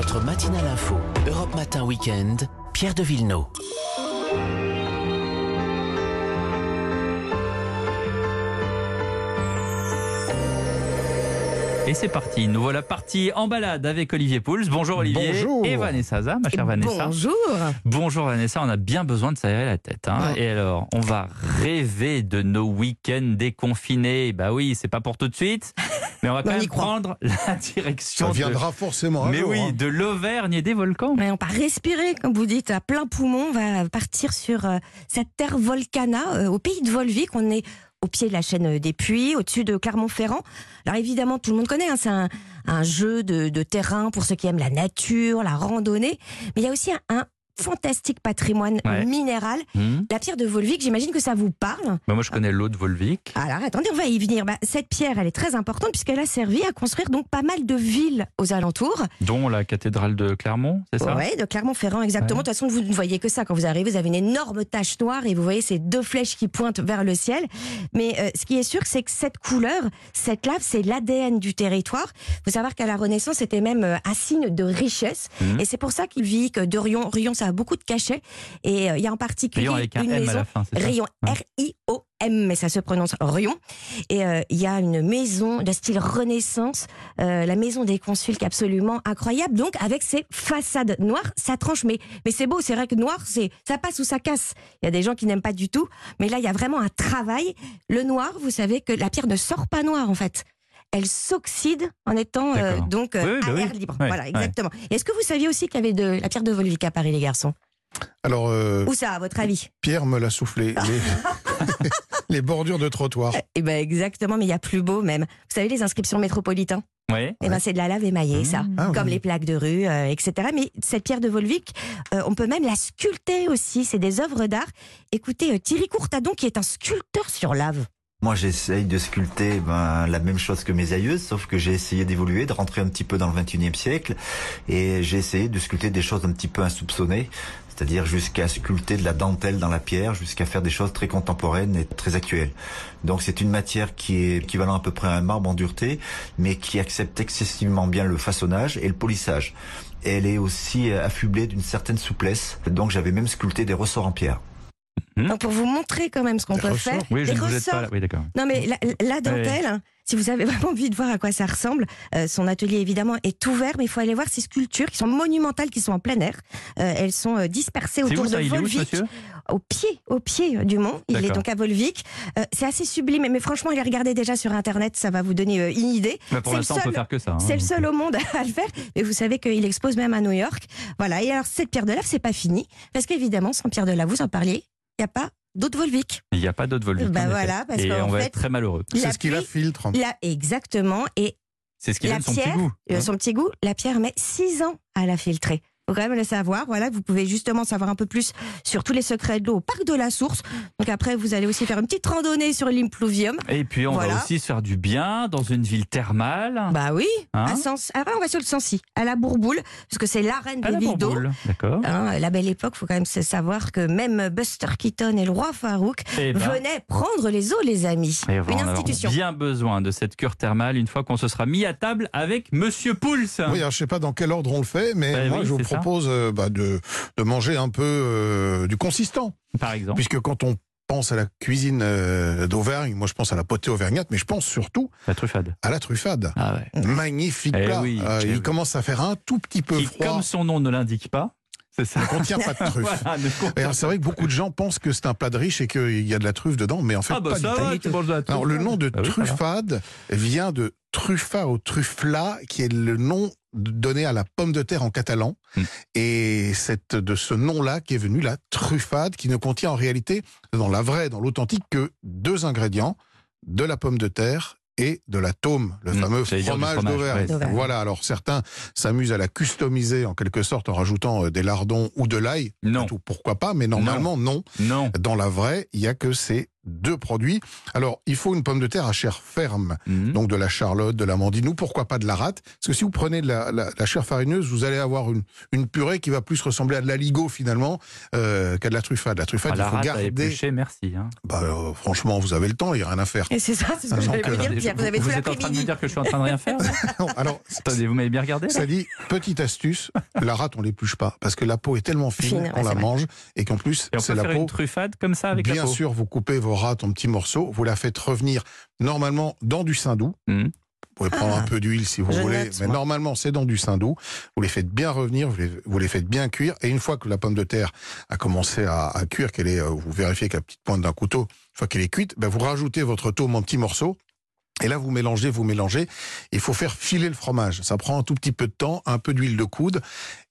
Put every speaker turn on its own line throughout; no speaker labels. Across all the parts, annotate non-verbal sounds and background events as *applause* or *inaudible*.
Votre matinale info, Europe Matin Weekend, Pierre de Villeneuve.
Et c'est parti, nous voilà partis en balade avec Olivier Pouls. Bonjour Olivier.
Bonjour.
Et Vanessa Za, ma chère Vanessa.
Bonjour.
Bonjour Vanessa, on a bien besoin de s'aérer la tête. hein. Et alors, on va rêver de nos week-ends déconfinés. Bah oui, c'est pas pour tout de suite, mais on va quand même prendre *laughs* la direction
Ça
de-
viendra forcément un
mais
jour,
oui,
hein.
de l'Auvergne et des volcans.
Ouais, on va respirer, comme vous dites, à plein poumon. On va partir sur euh, cette terre volcana, euh, au pays de Volvic. On est au pied de la chaîne des Puys, au-dessus de Clermont-Ferrand. Alors évidemment, tout le monde connaît, hein, c'est un, un jeu de, de terrain pour ceux qui aiment la nature, la randonnée. Mais il y a aussi un, un fantastique patrimoine
Ouais.
minéral.
Hmm.
La pierre de Volvic, j'imagine que ça vous parle.
Bah, moi, je connais l'eau de Volvic.
Alors attendez, on va y venir. Bah, cette pierre, elle est très importante puisqu'elle a servi à construire donc pas mal de villes aux alentours.
dont la cathédrale de Clermont, c'est ça?
Oui, de Clermont-Ferrand, exactement.
Ouais.
De toute façon, vous ne voyez que ça. Quand vous arrivez, vous avez une énorme tache noire et vous voyez ces deux flèches qui pointent vers le ciel. Mais euh, ce qui est sûr, c'est que cette couleur, cette lave, c'est l'ADN du territoire. Il faut savoir qu'à la Renaissance, c'était même euh, un signe de richesse.
Mhm.
Et c'est pour ça qu'il vit que de Rion, Rion, ça a beaucoup de cachets. Et euh, il y a en particulier
Rayon avec un
une
M à
maison.
la fin,
Rion,
Ouais.
R-I-O-M, mais ça se prononce Rion. Et euh, il y a une maison de style Renaissance, euh, la maison des consuls, qui est absolument incroyable. Donc, avec ses façades noires, ça tranche. Mais, mais c'est beau, c'est vrai que noir, c'est ça passe ou ça casse. Il y a des gens qui n'aiment pas du tout. Mais là, il y a vraiment un travail. Le noir, vous savez que la pierre ne sort pas noire, en fait. Elle s'oxyde en étant euh, donc euh,
Oui, oui, bah
à
oui.
l'air libre. Voilà, exactement. Est-ce que vous saviez aussi qu'il y avait de la pierre de Volvic à Paris, les garçons?
Alors, euh,
Où ça, à votre avis?
Pierre me l'a soufflé. Les... *laughs* les bordures de trottoir.
Eh ben exactement, mais il y a plus beau même. Vous savez les inscriptions métropolitains?
Ouais.
Eh ben c'est de la lave émaillée ça,
Ah oui.
comme les plaques de rue, euh, etc. Mais cette pierre de Volvic, euh, on peut même la sculpter aussi. C'est des œuvres d'art. Écoutez, euh, Thierry Courtadon qui est un sculpteur sur lave.
Moi, j'essaye de sculpter ben, la même chose que mes aïeux, sauf que j'ai essayé d'évoluer, de rentrer un petit peu dans le 21e siècle, et j'ai essayé de sculpter des choses un petit peu insoupçonnées, c'est-à-dire jusqu'à sculpter de la dentelle dans la pierre, jusqu'à faire des choses très contemporaines et très actuelles. Donc c'est une matière qui est équivalent à peu près à un marbre en dureté, mais qui accepte excessivement bien le façonnage et le polissage. Elle est aussi affublée d'une certaine souplesse, donc j'avais même sculpté des ressorts en pierre.
Donc pour vous montrer quand même ce qu'on peut
ressorts
faire.
Oui, je
des
ne vous aide
ressorts.
pas là. Oui, d'accord.
Non mais la, la dentelle, hein, si vous avez *laughs* vraiment envie de voir à quoi ça ressemble, euh, son atelier évidemment est ouvert, mais il faut aller voir ces sculptures qui sont monumentales, qui sont en plein air. Euh, elles sont euh, dispersées autour
où ça
de Volvic.
monsieur
au pied, au pied du mont. Il est donc à Volvic. Euh, c'est assez sublime, mais franchement, allez regarder déjà sur Internet, ça va vous donner euh, une idée.
Bah, Pour
C'est le
l'instant, on peut
seul-
faire que ça. hein.
C'est le seul au monde *laughs* à le faire. Mais vous savez qu'il expose même à New York. Voilà. Et alors, cette pierre de lave, c'est pas fini. Parce qu'évidemment, sans pierre de lave, vous en parliez, n'y a pas d'autre Volvic.
Il n'y a pas d'autre Volvic.
Bah voilà, parce
Et on va
fait,
être très malheureux.
C'est
La
ce qui la filtre.
Là, exactement. Et
C'est ce qui
La
donne son
pierre,
petit goût.
euh,
hein.
son petit goût, la pierre met 6 ans à la filtrer. Faut quand même le savoir. Voilà, vous pouvez justement savoir un peu plus sur tous les secrets de l'eau au parc de la Source. Donc après, vous allez aussi faire une petite randonnée sur l'impluvium.
Et puis on
Voilà.
va aussi se faire du bien dans une ville thermale.
Bah oui,
Hein
à Sens. Après, on va sur le Sancy, à la Bourboule, parce que c'est l'arène des
la
villes d'eau.
Bourboule. D'accord.
Hein, la belle époque, faut quand même se savoir que même Buster Keaton et le roi Farouk
Eh ben,
venaient prendre les eaux, les amis.
et on va
Une
en avoir
institution.
bien besoin de cette cure thermale une fois qu'on se sera mis à table avec Monsieur Pouls.
Oui, alors, je sais pas dans quel ordre on le fait, mais
Bah
moi
oui,
je vous
ça.
Propose euh, bah, de, de manger un peu euh, du consistant.
Par exemple.
Puisque quand on pense à la cuisine euh, d'Auvergne, moi je pense à la potée auvergnate, mais je pense surtout
La truffade.
à la truffade.
Ah ouais.
Magnifique
Eh
plat.
oui, eh
il
oui.
commence à faire un tout petit peu
Qui,
froid.
comme son nom ne l'indique pas, ça.
Ne contient pas de *laughs* truffe.
Voilà,
C'est vrai que beaucoup de gens pensent que c'est un plat de riche et qu'il y a de la truffe dedans, mais en fait
Ah bah
pas
ça va, tu manges de la
Alors, le nom de
oui,
truffade vient de truffa ou truffla, qui est le nom donné à la pomme de terre en catalan.
Hmm.
Et c'est de ce nom-là qu'est venue la truffade, qui ne contient en réalité, dans la vraie, dans l'authentique, que deux ingrédients, de la pomme de terre et de la taume, le
Hmm,
fameux fromage
fromage,
d'Auvergne.
ouais,
voilà, alors certains s'amusent à la customiser en quelque sorte en rajoutant euh, des lardons ou de l'ail.
Non,
Tout, pourquoi pas, mais normalement non.
non.
Dans la vraie, il y a que ces deux produits. Alors, il faut une pomme de terre à chair ferme,
Mhm.
donc de la charlotte, de la mandine, ou pourquoi pas de la rate. Parce que si vous prenez de la, la- la chair farineuse, vous allez avoir une, une purée qui va plus ressembler à de l'aligot finalement euh, qu'à de la truffade. La truffade,
Ah,
il
la
faut
rate
garder.
éplucher, merci. hein.
Bah, euh, franchement, vous avez le temps, il n'y a rien à faire.
Et c'est ça, c'est ce que
Ah,
j'allais vous
euh,
dire, Pierre. Vous avez tout
êtes en train de me dire que je suis en train de rien faire *laughs*
Non, alors,
Attendez, vous m'avez bien regardé là
ça dit, petite astuce, la rate, on l'épluche pas, parce que la peau est tellement fine,
ouais,
qu'on la
vrai.
mange, et qu'en plus, c'est la
faire
peau.
une truffade comme ça avec la
Bien
peau
sûr, vous coupez vos rates en petits morceaux, vous la faites revenir normalement dans du saindoux.
Mhm.
Vous pouvez prendre
Ah.
un peu d'huile si vous voulez,
note,
mais
moi.
normalement c'est dans du saindoux. Vous les faites bien revenir, vous les, vous les faites bien cuire, et une fois que la pomme de terre a commencé à, à cuire, qu'elle est, euh, vous vérifiez que la petite pointe d'un couteau, une fois qu'elle est cuite, ben vous rajoutez votre tome en petits morceaux. Et là, vous mélangez, vous mélangez. Il faut faire filer le fromage. Ça prend un tout petit peu de temps, un peu d'huile de coude.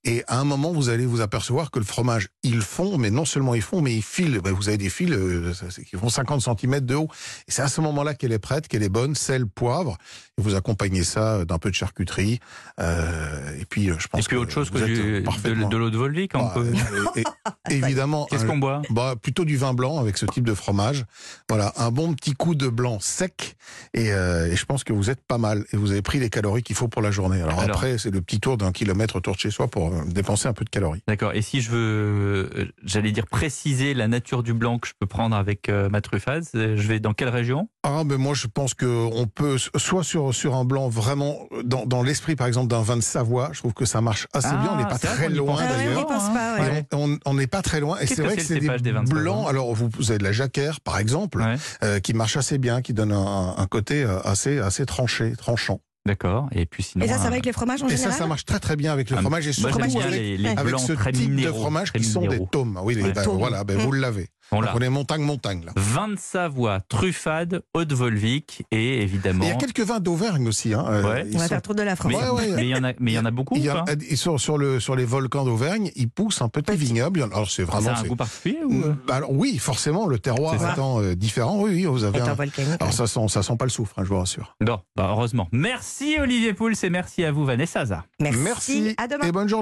Et à un moment, vous allez vous apercevoir que le fromage, il fond, mais non seulement il fond, mais il file. Ben, vous avez des fils euh, qui font 50 cm de haut. Et c'est à ce moment-là qu'elle est prête, qu'elle est bonne, sel, poivre. Et vous accompagnez ça d'un peu de charcuterie. Euh, et puis, euh, je pense
Et puis
que
autre chose que du- de,
parfaitement-
de l'eau de Volvic, on
Bah,
peut-
et- et- *laughs* évidemment.
Qu'est-ce qu'on boit?
bah, plutôt du vin blanc avec ce type de fromage. Voilà, un bon petit coup de blanc sec. Et, euh, et je pense que vous êtes pas mal. Et vous avez pris les calories qu'il faut pour la journée. Alors,
Alors.
après, c'est le petit tour d'un kilomètre autour de chez soi pour euh, dépenser un peu de calories.
D'accord. Et si je veux, euh, j'allais dire préciser la nature du blanc que je peux prendre avec euh, ma truffade, je vais dans quelle région?
Ah, mais moi, je pense que on peut, soit sur, sur un blanc vraiment, dans, dans l'esprit, par exemple, d'un vin de Savoie, je trouve que ça marche assez
Ah,
bien. On n'est pas
c'est vrai
très loin,
Ah
d'ailleurs.
pas,
On n'est pas très loin. Et c'est vrai que c'est des
des
blancs. Alors, vous, vous avez de la jacquère, par exemple,
Ouais.
euh, qui marche assez bien, qui donne un, un côté euh, assez, assez tranché, tranchant.
D'accord. Et puis sinon.
Et ça, ça
un-
va avec les fromages en
Et
général
ça, ça marche très très bien avec le
Ah,
fromage et surtout avec,
les, les
avec
blancs
ce
très
type
minéraux,
de fromage qui sont des
minéraux.
tomes. Ah Oui, les-
Ouais.
ben, voilà, ben,
Mm.
vous l'avez.
Là.
On est montagne montagne là.
Vin de Savoie, truffade, eau de Volvic et évidemment.
Et il y a quelques vins d'Auvergne aussi. Hein. euh,
Ouais.
ils
On va
sont-
faire tour de la France.
Mais
Ouais, ouais.
mais il y en a, mais il y en a beaucoup.
il y
ou
a-
pas
ils sont sur, le, sur les volcans d'Auvergne, ils poussent un petit vignoble. Alors c'est
Ça a
vraiment.
un goût particulier ou euh
Mm, alors, oui, forcément, le terroir étant euh, différent. Oui, oui, vous avez. Un... Alors ça sent, ça sent pas le soufre, hein, je vous rassure.
Non, bah heureusement. Merci Olivier Pouls et merci à vous Vanessa. Zaza.
Merci.
Merci
À demain.
et bonne journée.